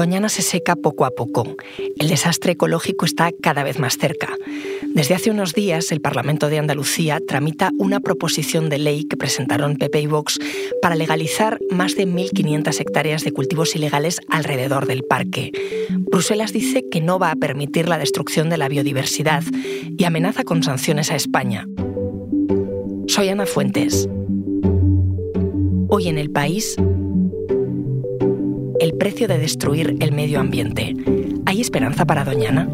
Doñana se seca poco a poco. El desastre ecológico está cada vez más cerca. Desde hace unos días, el Parlamento de Andalucía tramita una proposición de ley que presentaron PP y Vox para legalizar más de 1.500 hectáreas de cultivos ilegales alrededor del parque. Bruselas dice que no va a permitir la destrucción de la biodiversidad y amenaza con sanciones a España. Soy Ana Fuentes. Hoy en el país el precio de destruir el medio ambiente. ¿Hay esperanza para Doñana?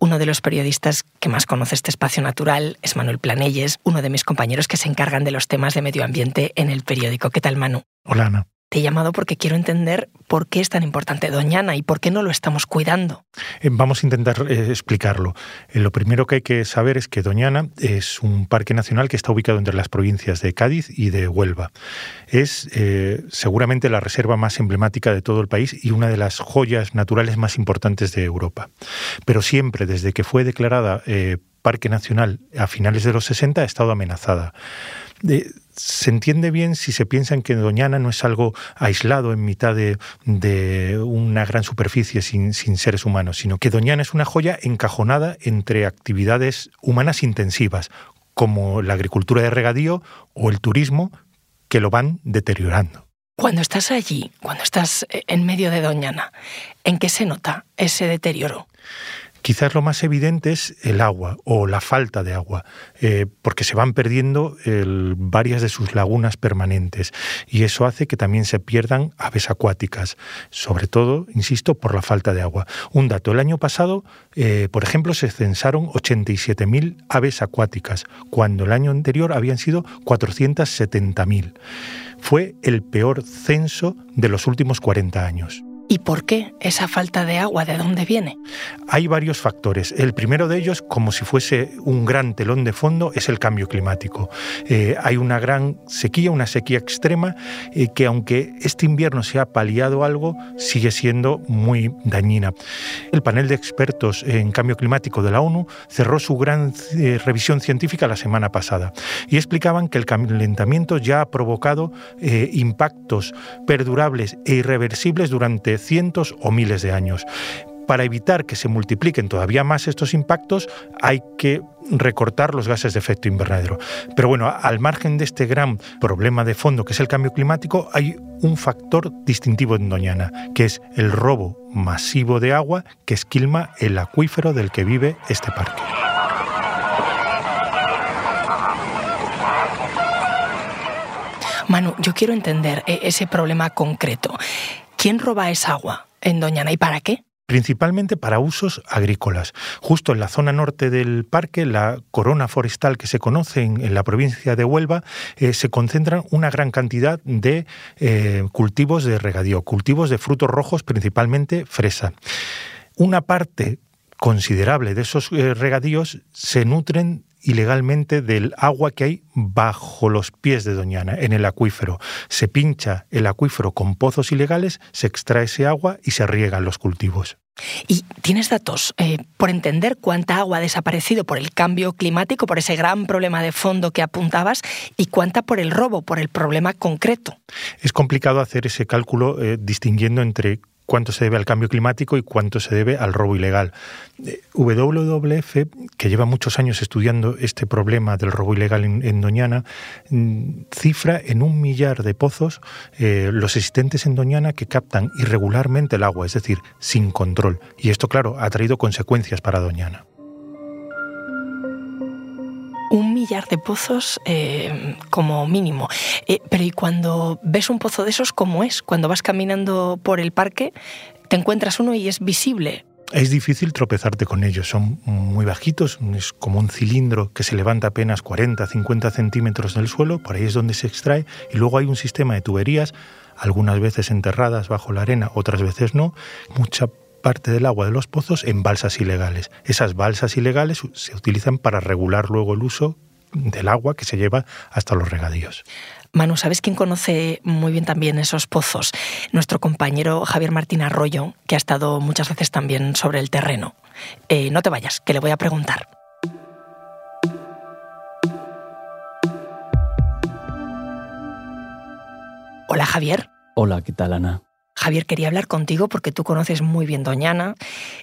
Uno de los periodistas que más conoce este espacio natural es Manuel Planelles, uno de mis compañeros que se encargan de los temas de medio ambiente en el periódico. ¿Qué tal, Manu? Hola, Ana. Te he llamado porque quiero entender por qué es tan importante Doñana y por qué no lo estamos cuidando. Eh, vamos a intentar eh, explicarlo. Eh, lo primero que hay que saber es que Doñana es un parque nacional que está ubicado entre las provincias de Cádiz y de Huelva. Es seguramente la reserva más emblemática de todo el país y una de las joyas naturales más importantes de Europa. Pero siempre, desde que fue declarada Parque Nacional a finales de los 60, ha estado amenazada se entiende bien si se piensa en que Doñana no es algo aislado en mitad de, una gran superficie sin, sin, seres humanos, sino que Doñana es una joya encajonada entre actividades humanas intensivas, como la agricultura de regadío o el turismo, que lo van deteriorando. Cuando estás allí, cuando estás en medio de Doñana, ¿en qué se nota ese deterioro? Quizás lo más evidente es el agua o la falta de agua, eh, porque se van perdiendo varias de sus lagunas permanentes y eso hace que también se pierdan aves acuáticas, sobre todo, insisto, por la falta de agua. Un dato, el año pasado, eh, por ejemplo, se censaron 87.000 aves acuáticas, cuando el año anterior habían sido 470.000. Fue el peor censo de los últimos 40 años. ¿Y por qué esa falta de agua? ¿De dónde viene? Hay varios factores. El primero de ellos, como si fuese un gran telón de fondo, es el cambio climático. Eh, hay una gran sequía, una sequía extrema, eh, que aunque este invierno se ha paliado algo, sigue siendo muy dañina. El panel de expertos en cambio climático de la ONU cerró su gran eh, revisión científica la semana pasada y explicaban que el calentamiento ya ha provocado impactos perdurables e irreversibles durante cientos o miles de años. Para evitar que se multipliquen todavía más estos impactos, hay que recortar los gases de efecto invernadero. Pero bueno, al margen de este gran problema de fondo que es el cambio climático, hay un factor distintivo en Doñana, que es el robo masivo de agua que esquilma el acuífero del que vive este parque. Manu, yo quiero entender eh, ese problema concreto. ¿Quién roba esa agua en Doñana y para qué? principalmente para usos agrícolas. Justo en la zona norte del parque, la corona forestal que se conoce en, la provincia de Huelva, eh, se concentran una gran cantidad de eh, cultivos de regadío, cultivos de frutos rojos, principalmente fresa. Una parte considerable de esos eh, regadíos se nutren ilegalmente del agua que hay bajo los pies de Doñana, en el acuífero. Se pincha el acuífero con pozos ilegales, se extrae ese agua y se riegan los cultivos. ¿Y tienes datos eh, por entender cuánta agua ha desaparecido por el cambio climático, por ese gran problema de fondo que apuntabas, y cuánta por el robo, por el problema concreto? Es complicado hacer ese cálculo eh, distinguiendo entre cuánto se debe al cambio climático y cuánto se debe al robo ilegal. Eh, WWF, que lleva muchos años estudiando este problema del robo ilegal en, Doñana, mm, cifra en un millar de pozos eh, los existentes en Doñana que captan irregularmente el agua, es decir, sin control. Y esto, claro, ha traído consecuencias para Doñana millar de pozos eh, como mínimo. Eh, pero ¿y cuando ves un pozo de esos, cómo es? Cuando vas caminando por el parque, te encuentras uno y es visible. Es difícil tropezarte con ellos, son muy bajitos, es como un cilindro que se levanta apenas 40, 50 centímetros del suelo, por ahí es donde se extrae, y luego hay un sistema de tuberías, algunas veces enterradas bajo la arena, otras veces no, mucha parte del agua de los pozos en balsas ilegales. Esas balsas ilegales se utilizan para regular luego el uso del agua que se lleva hasta los regadíos. Manu, ¿sabes quién conoce muy bien también esos pozos? Nuestro compañero Javier Martín Arroyo, que ha estado muchas veces también sobre el terreno. Eh, no te vayas, que le voy a preguntar. Hola Javier. Hola, ¿qué tal Ana? Javier, quería hablar contigo porque tú conoces muy bien Doñana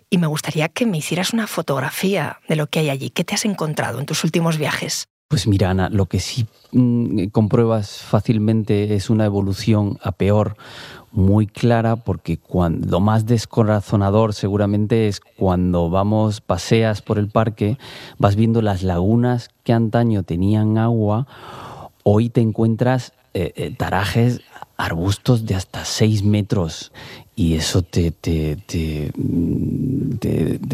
y me gustaría que me hicieras una fotografía de lo que hay allí. ¿Qué te has encontrado en tus últimos viajes? Pues mira, Ana, lo que sí mm, compruebas fácilmente es una evolución a peor muy clara porque cuando, lo más descorazonador seguramente es cuando vamos, paseas por el parque, vas viendo las lagunas que antaño tenían agua, hoy te encuentras eh, eh, tarajes arbustos de hasta 6 metros y eso te, te, te,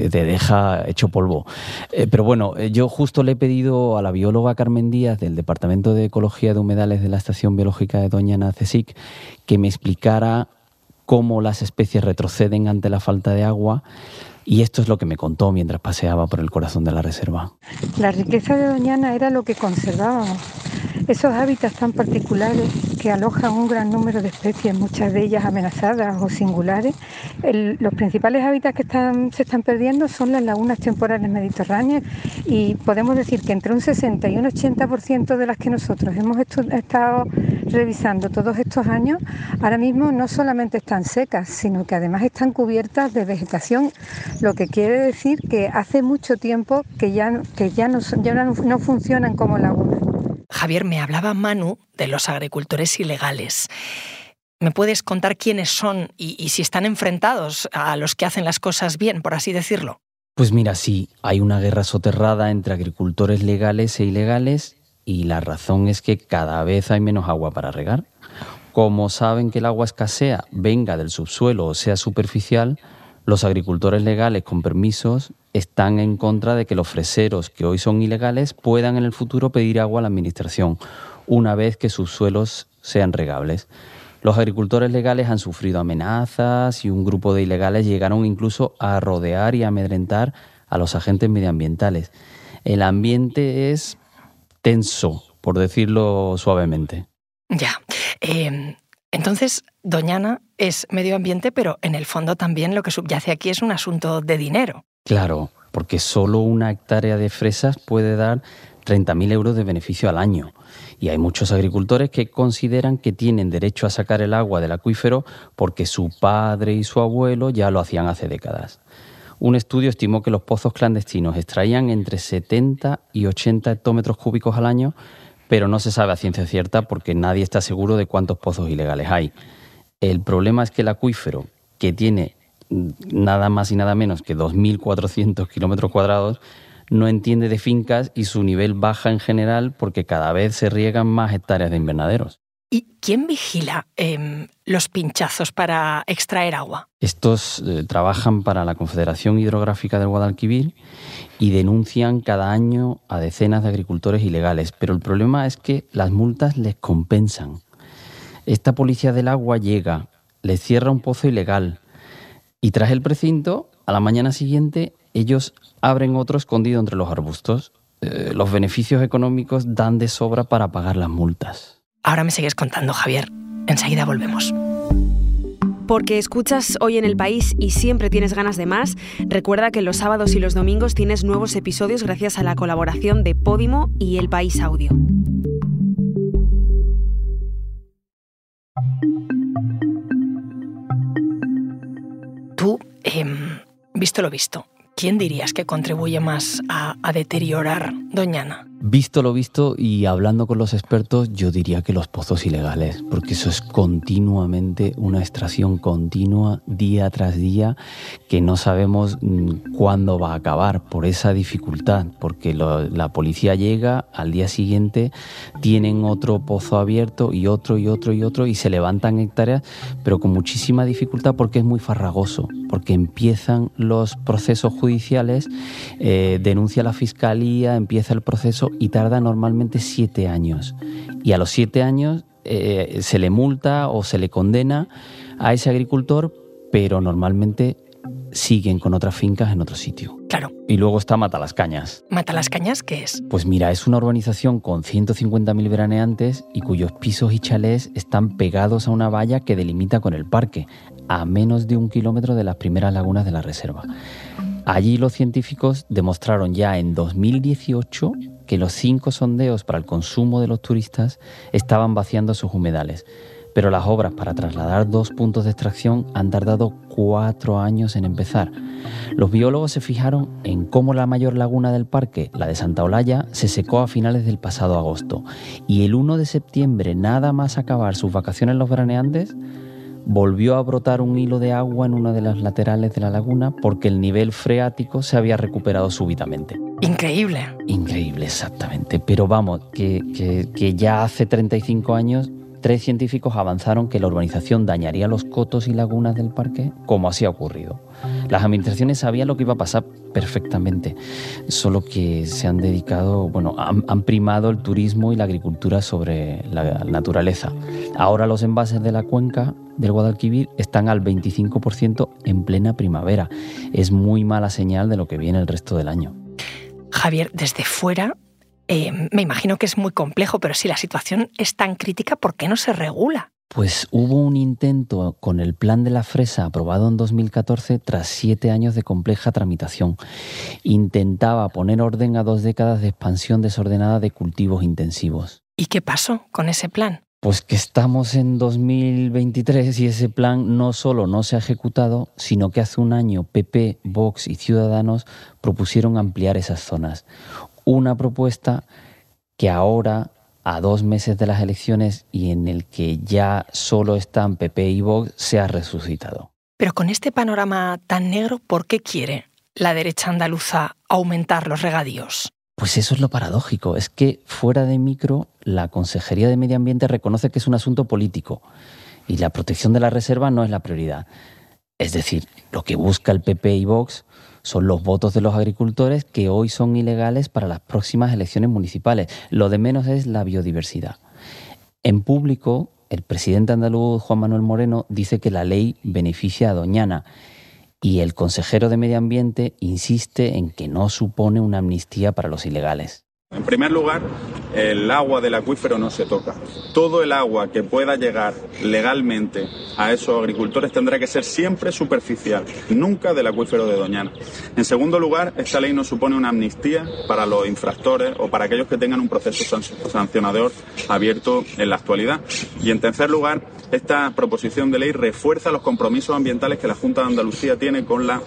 deja hecho polvo. Eh, pero bueno, eh, yo justo le he pedido a la bióloga Carmen Díaz del Departamento de Ecología de Humedales de la Estación Biológica de Doñana CSIC que me explicara cómo las especies retroceden ante la falta de agua y esto es lo que me contó mientras paseaba por el corazón de la reserva. La riqueza de Doñana era lo que conservábamos. Esos hábitats tan particulares que alojan un gran número de especies, muchas de ellas amenazadas o singulares. los principales hábitats que se están perdiendo son las lagunas temporales mediterráneas y podemos decir que entre un 60 y un 80% de las que nosotros hemos estado revisando todos estos años, ahora mismo no solamente están secas, sino que además están cubiertas de vegetación lo que quiere decir que hace mucho tiempo que ya, no funcionan como lagunas. Javier, me hablaba Manu de los agricultores ilegales. ¿Me puedes contar quiénes son y, si están enfrentados a los que hacen las cosas bien, por así decirlo? Pues mira, sí, hay una guerra soterrada entre agricultores legales e ilegales y la razón es que cada vez hay menos agua para regar. Como saben que el agua escasea, venga del subsuelo o sea superficial, los agricultores legales con permisos están en contra de que los freseros que hoy son ilegales puedan en el futuro pedir agua a la administración una vez que sus suelos sean regables. Los agricultores legales han sufrido amenazas y un grupo de ilegales llegaron incluso a rodear y amedrentar a los agentes medioambientales. El ambiente es tenso, por decirlo suavemente. Ya. Eh, entonces, Doñana es medio ambiente, pero en el fondo también lo que subyace aquí es un asunto de dinero. Claro, porque solo una hectárea de fresas puede dar 30.000 euros de beneficio al año. Y hay muchos agricultores que consideran que tienen derecho a sacar el agua del acuífero porque su padre y su abuelo ya lo hacían hace décadas. Un estudio estimó que los pozos clandestinos extraían entre 70 y 80 hectómetros cúbicos al año pero no se sabe a ciencia cierta porque nadie está seguro de cuántos pozos ilegales hay. El problema es que el acuífero, que tiene nada más y nada menos que 2.400 kilómetros cuadrados, no entiende de fincas y su nivel baja en general porque cada vez se riegan más hectáreas de invernaderos. ¿Y quién vigila em, los pinchazos para extraer agua? Estos eh, trabajan para la Confederación Hidrográfica del Guadalquivir y denuncian cada año a decenas de agricultores ilegales, pero el problema es que las multas les compensan. Esta policía del agua llega, les cierra un pozo ilegal y tras el precinto, a la mañana siguiente, ellos abren otro escondido entre los arbustos. Eh, los beneficios económicos dan de sobra para pagar las multas. Ahora me sigues contando, Javier. Enseguida volvemos. Porque escuchas hoy en el país y siempre tienes ganas de más, recuerda que los sábados y los domingos tienes nuevos episodios gracias a la colaboración de Podimo y El País Audio. Tú, em, visto lo visto, ¿quién dirías que contribuye más a, a deteriorar Doñana? Visto lo visto y hablando con los expertos, yo diría que los pozos ilegales, porque eso es continuamente una extracción continua, día tras día, que no sabemos mm, cuándo va a acabar por esa dificultad, porque la policía llega, al día siguiente tienen otro pozo abierto y otro y otro y otro y se levantan hectáreas, pero con muchísima dificultad porque es muy farragoso, porque empiezan los procesos judiciales, eh, denuncia la fiscalía, empieza el proceso y tarda normalmente siete años. Y a los siete años eh, se le multa o se le condena a ese agricultor, pero normalmente siguen con otras fincas en otro sitio. Claro. Y luego está Matalascañas. ¿Matalascañas qué es? Pues mira, es una urbanización con 150.000 veraneantes y cuyos pisos y chalés están pegados a una valla que delimita con el parque, a menos de un kilómetro de las primeras lagunas de la reserva. Allí los científicos demostraron ya en 2018 que los cinco sondeos para el consumo de los turistas estaban vaciando sus humedales. Pero las obras para trasladar dos puntos de extracción han tardado cuatro años en empezar. Los biólogos se fijaron en cómo la mayor laguna del parque, la de Santa Olalla, se secó a finales del pasado agosto. Y el 1 de septiembre, nada más acabar sus vacaciones los veraneantes, volvió a brotar un hilo de agua en una de las laterales de la laguna porque el nivel freático se había recuperado súbitamente. Increíble. Increíble, exactamente. Pero vamos, que, que, ya hace 35 años tres científicos avanzaron que la urbanización dañaría los cotos y lagunas del parque, como así ha ocurrido. Las administraciones sabían lo que iba a pasar perfectamente, solo que se han dedicado, bueno, han, primado el turismo y la agricultura sobre la naturaleza. Ahora los envases de la cuenca del Guadalquivir están al 25% en plena primavera. Es muy mala señal de lo que viene el resto del año. Javier, desde fuera eh, me imagino que es muy complejo, pero si la situación es tan crítica, ¿por qué no se regula? Pues hubo un intento con el Plan de la Fresa aprobado en 2014 tras siete años de compleja tramitación. Intentaba poner orden a dos décadas de expansión desordenada de cultivos intensivos. ¿Y qué pasó con ese plan? Pues que estamos en 2023 y ese plan no solo no se ha ejecutado, sino que hace un año PP, Vox y Ciudadanos propusieron ampliar esas zonas. Una propuesta que ahora, a dos meses de las elecciones y en el que ya solo están PP y Vox, se ha resucitado. Pero con este panorama tan negro, ¿por qué quiere la derecha andaluza aumentar los regadíos? Pues eso es lo paradójico, es que fuera de micro la Consejería de Medio Ambiente reconoce que es un asunto político y la protección de la reserva no es la prioridad. Es decir, lo que busca el PP y Vox son los votos de los agricultores que hoy son ilegales para las próximas elecciones municipales. Lo de menos es la biodiversidad. En público, el presidente andaluz Juan Manuel Moreno dice que la ley beneficia a Doñana y el consejero de Medio Ambiente insiste en que no supone una amnistía para los ilegales. En primer lugar, el agua del acuífero no se toca. Todo el agua que pueda llegar legalmente a esos agricultores tendrá que ser siempre superficial, nunca del acuífero de Doñana. En segundo lugar, esta ley no supone una amnistía para los infractores o para aquellos que tengan un proceso sancionador abierto en la actualidad. Y en tercer lugar, esta proposición de ley refuerza los compromisos ambientales que la Junta de Andalucía tiene con la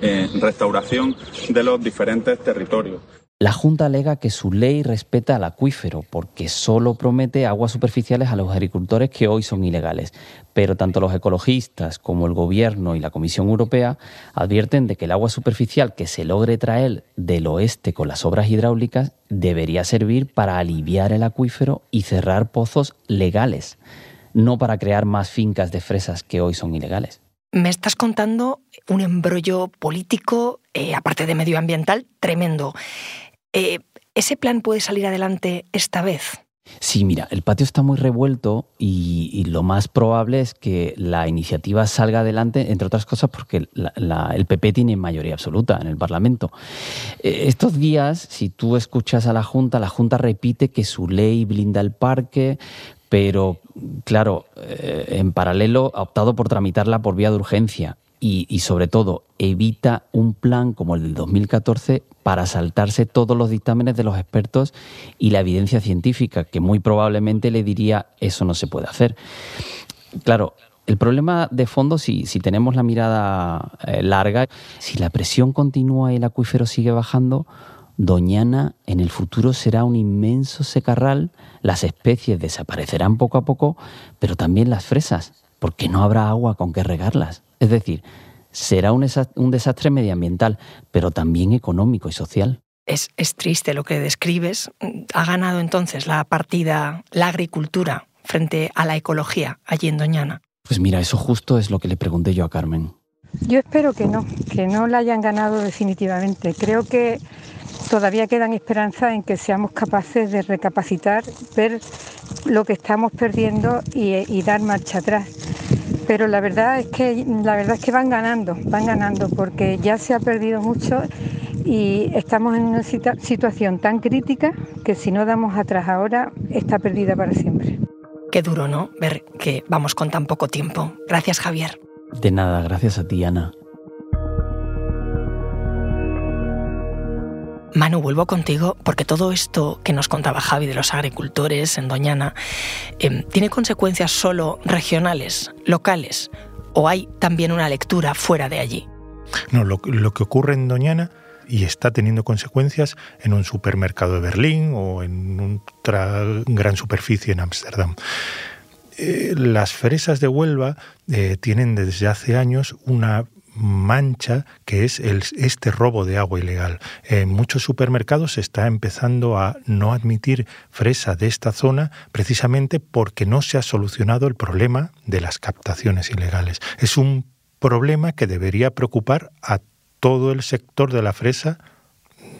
eh, restauración de los diferentes territorios. La Junta alega que su ley respeta al acuífero porque solo promete aguas superficiales a los agricultores que hoy son ilegales. Pero tanto los ecologistas como el Gobierno y la Comisión Europea advierten de que el agua superficial que se logre traer del oeste con las obras hidráulicas debería servir para aliviar el acuífero y cerrar pozos legales, no para crear más fincas de fresas que hoy son ilegales. Me estás contando un embrollo político, eh, aparte de medioambiental, tremendo. Eh, ¿Ese plan puede salir adelante esta vez? Sí, mira, el patio está muy revuelto y, lo más probable es que la iniciativa salga adelante, entre otras cosas porque el PP tiene mayoría absoluta en el Parlamento. Eh, estos días, si tú escuchas a la Junta, la Junta repite que su ley blinda el parque, pero claro, eh, en paralelo ha optado por tramitarla por vía de urgencia y, sobre todo evita un plan como el del 2014 para saltarse todos los dictámenes de los expertos y la evidencia científica, que muy probablemente le diría eso no se puede hacer. Claro, el problema de fondo, si, tenemos la mirada eh, larga, si la presión continúa y el acuífero sigue bajando, Doñana en el futuro será un inmenso secarral, las especies desaparecerán poco a poco, pero también las fresas, porque no habrá agua con que regarlas. Es decir, será un, desastre medioambiental, pero también económico y social. Es, es, triste lo que describes. ¿Ha ganado entonces la partida la agricultura frente a la ecología allí en Doñana? Pues mira, eso justo es lo que le pregunté yo a Carmen. Yo espero que no, que no la hayan ganado definitivamente. Creo que todavía quedan esperanzas en que seamos capaces de recapacitar, ver lo que estamos perdiendo y dar marcha atrás pero la verdad es que la verdad es que van ganando, van ganando porque ya se ha perdido mucho y estamos en una situación tan crítica que si no damos atrás ahora está perdida para siempre. Qué duro, ¿no? Ver que vamos con tan poco tiempo. Gracias, Javier. De nada, gracias a ti, Ana. Manu, vuelvo contigo porque todo esto que nos contaba Javi de los agricultores en Doñana em, tiene consecuencias solo regionales, locales, o hay también una lectura fuera de allí. No, lo, que ocurre en Doñana y está teniendo consecuencias en un supermercado de Berlín o en otra gran superficie en Ámsterdam. Eh, las fresas de Huelva eh, tienen desde hace años una mancha que es este robo de agua ilegal. En muchos supermercados se está empezando a no admitir fresa de esta zona precisamente porque no se ha solucionado el problema de las captaciones ilegales. Es un problema que debería preocupar a todo el sector de la fresa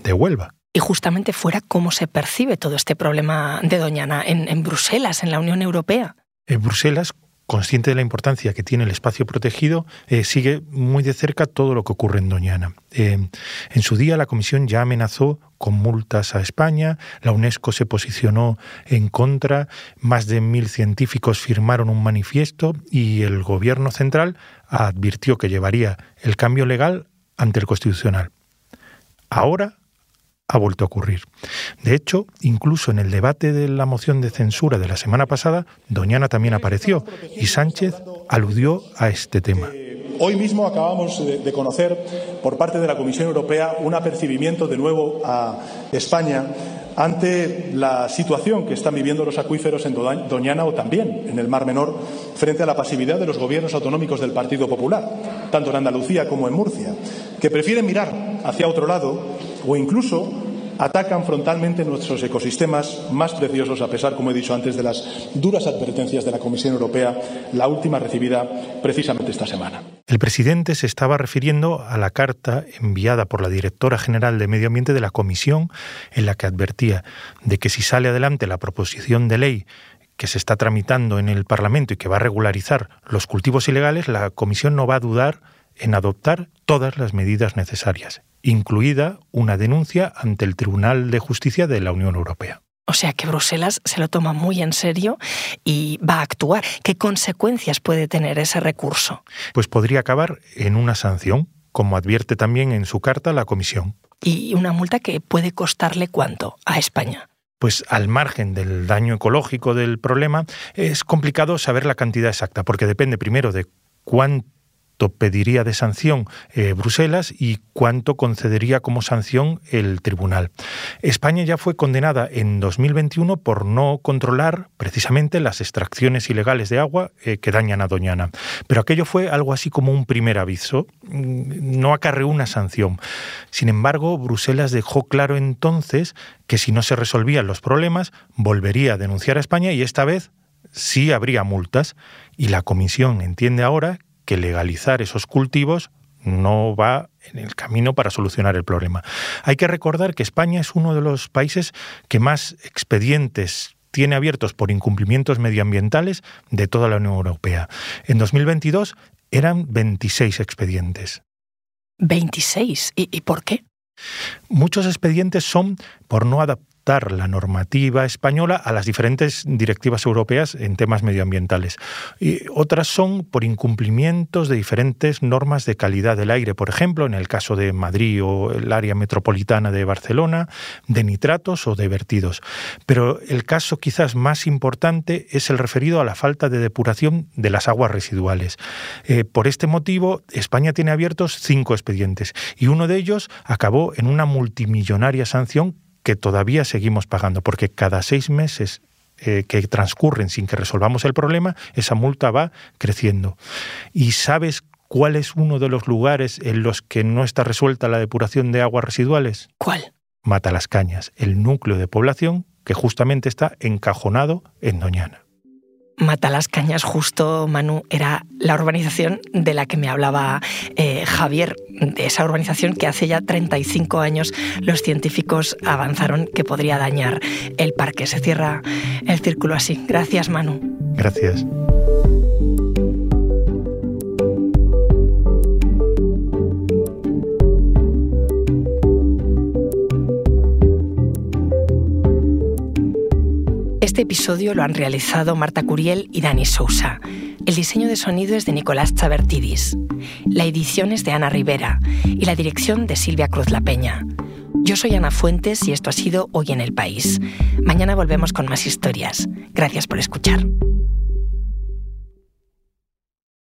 de Huelva. Y justamente fuera cómo se percibe todo este problema de Doñana en, en Bruselas, en la Unión Europea. En Bruselas consciente de la importancia que tiene el espacio protegido, eh, sigue muy de cerca todo lo que ocurre en Doñana. Eh, en su día la Comisión ya amenazó con multas a España, la UNESCO se posicionó en contra, más de mil científicos firmaron un manifiesto y el Gobierno central advirtió que llevaría el cambio legal ante el Constitucional. Ahora ha vuelto a ocurrir. De hecho, incluso en el debate de la moción de censura de la semana pasada, Doñana también apareció y Sánchez aludió a este tema. Hoy mismo acabamos de conocer por parte de la Comisión Europea un apercibimiento de nuevo a España ante la situación que están viviendo los acuíferos en Doñana o también en el Mar Menor frente a la pasividad de los gobiernos autonómicos del Partido Popular, tanto en Andalucía como en Murcia, que prefieren mirar hacia otro lado o incluso atacan frontalmente nuestros ecosistemas más preciosos, a pesar, como he dicho antes, de las duras advertencias de la Comisión Europea, la última recibida precisamente esta semana. El presidente se estaba refiriendo a la carta enviada por la directora general de Medio Ambiente de la Comisión, en la que advertía de que si sale adelante la proposición de ley que se está tramitando en el Parlamento y que va a regularizar los cultivos ilegales, la Comisión no va a dudar en adoptar todas las medidas necesarias, incluida una denuncia ante el Tribunal de Justicia de la Unión Europea. O sea que Bruselas se lo toma muy en serio y va a actuar. ¿Qué consecuencias puede tener ese recurso? Pues podría acabar en una sanción, como advierte también en su carta la Comisión. ¿Y una multa que puede costarle cuánto a España? pues al margen del daño ecológico del problema, es complicado saber la cantidad exacta, porque depende primero de cuánto pediría de sanción eh, Bruselas y cuánto concedería como sanción el tribunal. España ya fue condenada en 2021 por no controlar precisamente las extracciones ilegales de agua eh, que dañan a Doñana. Pero aquello fue algo así como un primer aviso, mm, no acarreó una sanción. Sin embargo, Bruselas dejó claro entonces que si no se resolvían los problemas, volvería a denunciar a España y esta vez sí habría multas. Y la Comisión entiende ahora que legalizar esos cultivos no va en el camino para solucionar el problema. Hay que recordar que España es uno de los países que más expedientes tiene abiertos por incumplimientos medioambientales de toda la Unión Europea. En 2022 eran 26 expedientes. ¿26? ¿Y, por qué? Muchos expedientes son por no adaptar la normativa española a las diferentes directivas europeas en temas medioambientales. Y otras son por incumplimientos de diferentes normas de calidad del aire, por ejemplo, en el caso de Madrid o el área metropolitana de Barcelona, de nitratos o de vertidos. Pero el caso quizás más importante es el referido a la falta de depuración de las aguas residuales. Eh, por este motivo, España tiene abiertos cinco expedientes y uno de ellos acabó en una multimillonaria sanción que todavía seguimos pagando, porque cada seis meses eh, que transcurren sin que resolvamos el problema, esa multa va creciendo. ¿Y sabes cuál es uno de los lugares en los que no está resuelta la depuración de aguas residuales? ¿Cuál? Mata las Cañas, el núcleo de población que justamente está encajonado en Doñana. Mata las Cañas, justo, Manu, era la urbanización de la que me hablaba eh, Javier, de esa urbanización que hace ya 35 años los científicos avanzaron que podría dañar el parque. Se cierra el círculo así. Gracias, Manu. Gracias. Este episodio lo han realizado Marta Curiel y Dani Sousa. El diseño de sonido es de Nicolás Chabertidis. La edición es de Ana Rivera y la dirección de Silvia Cruz La Peña. Yo soy Ana Fuentes y esto ha sido Hoy en el País. Mañana volvemos con más historias. Gracias por escuchar.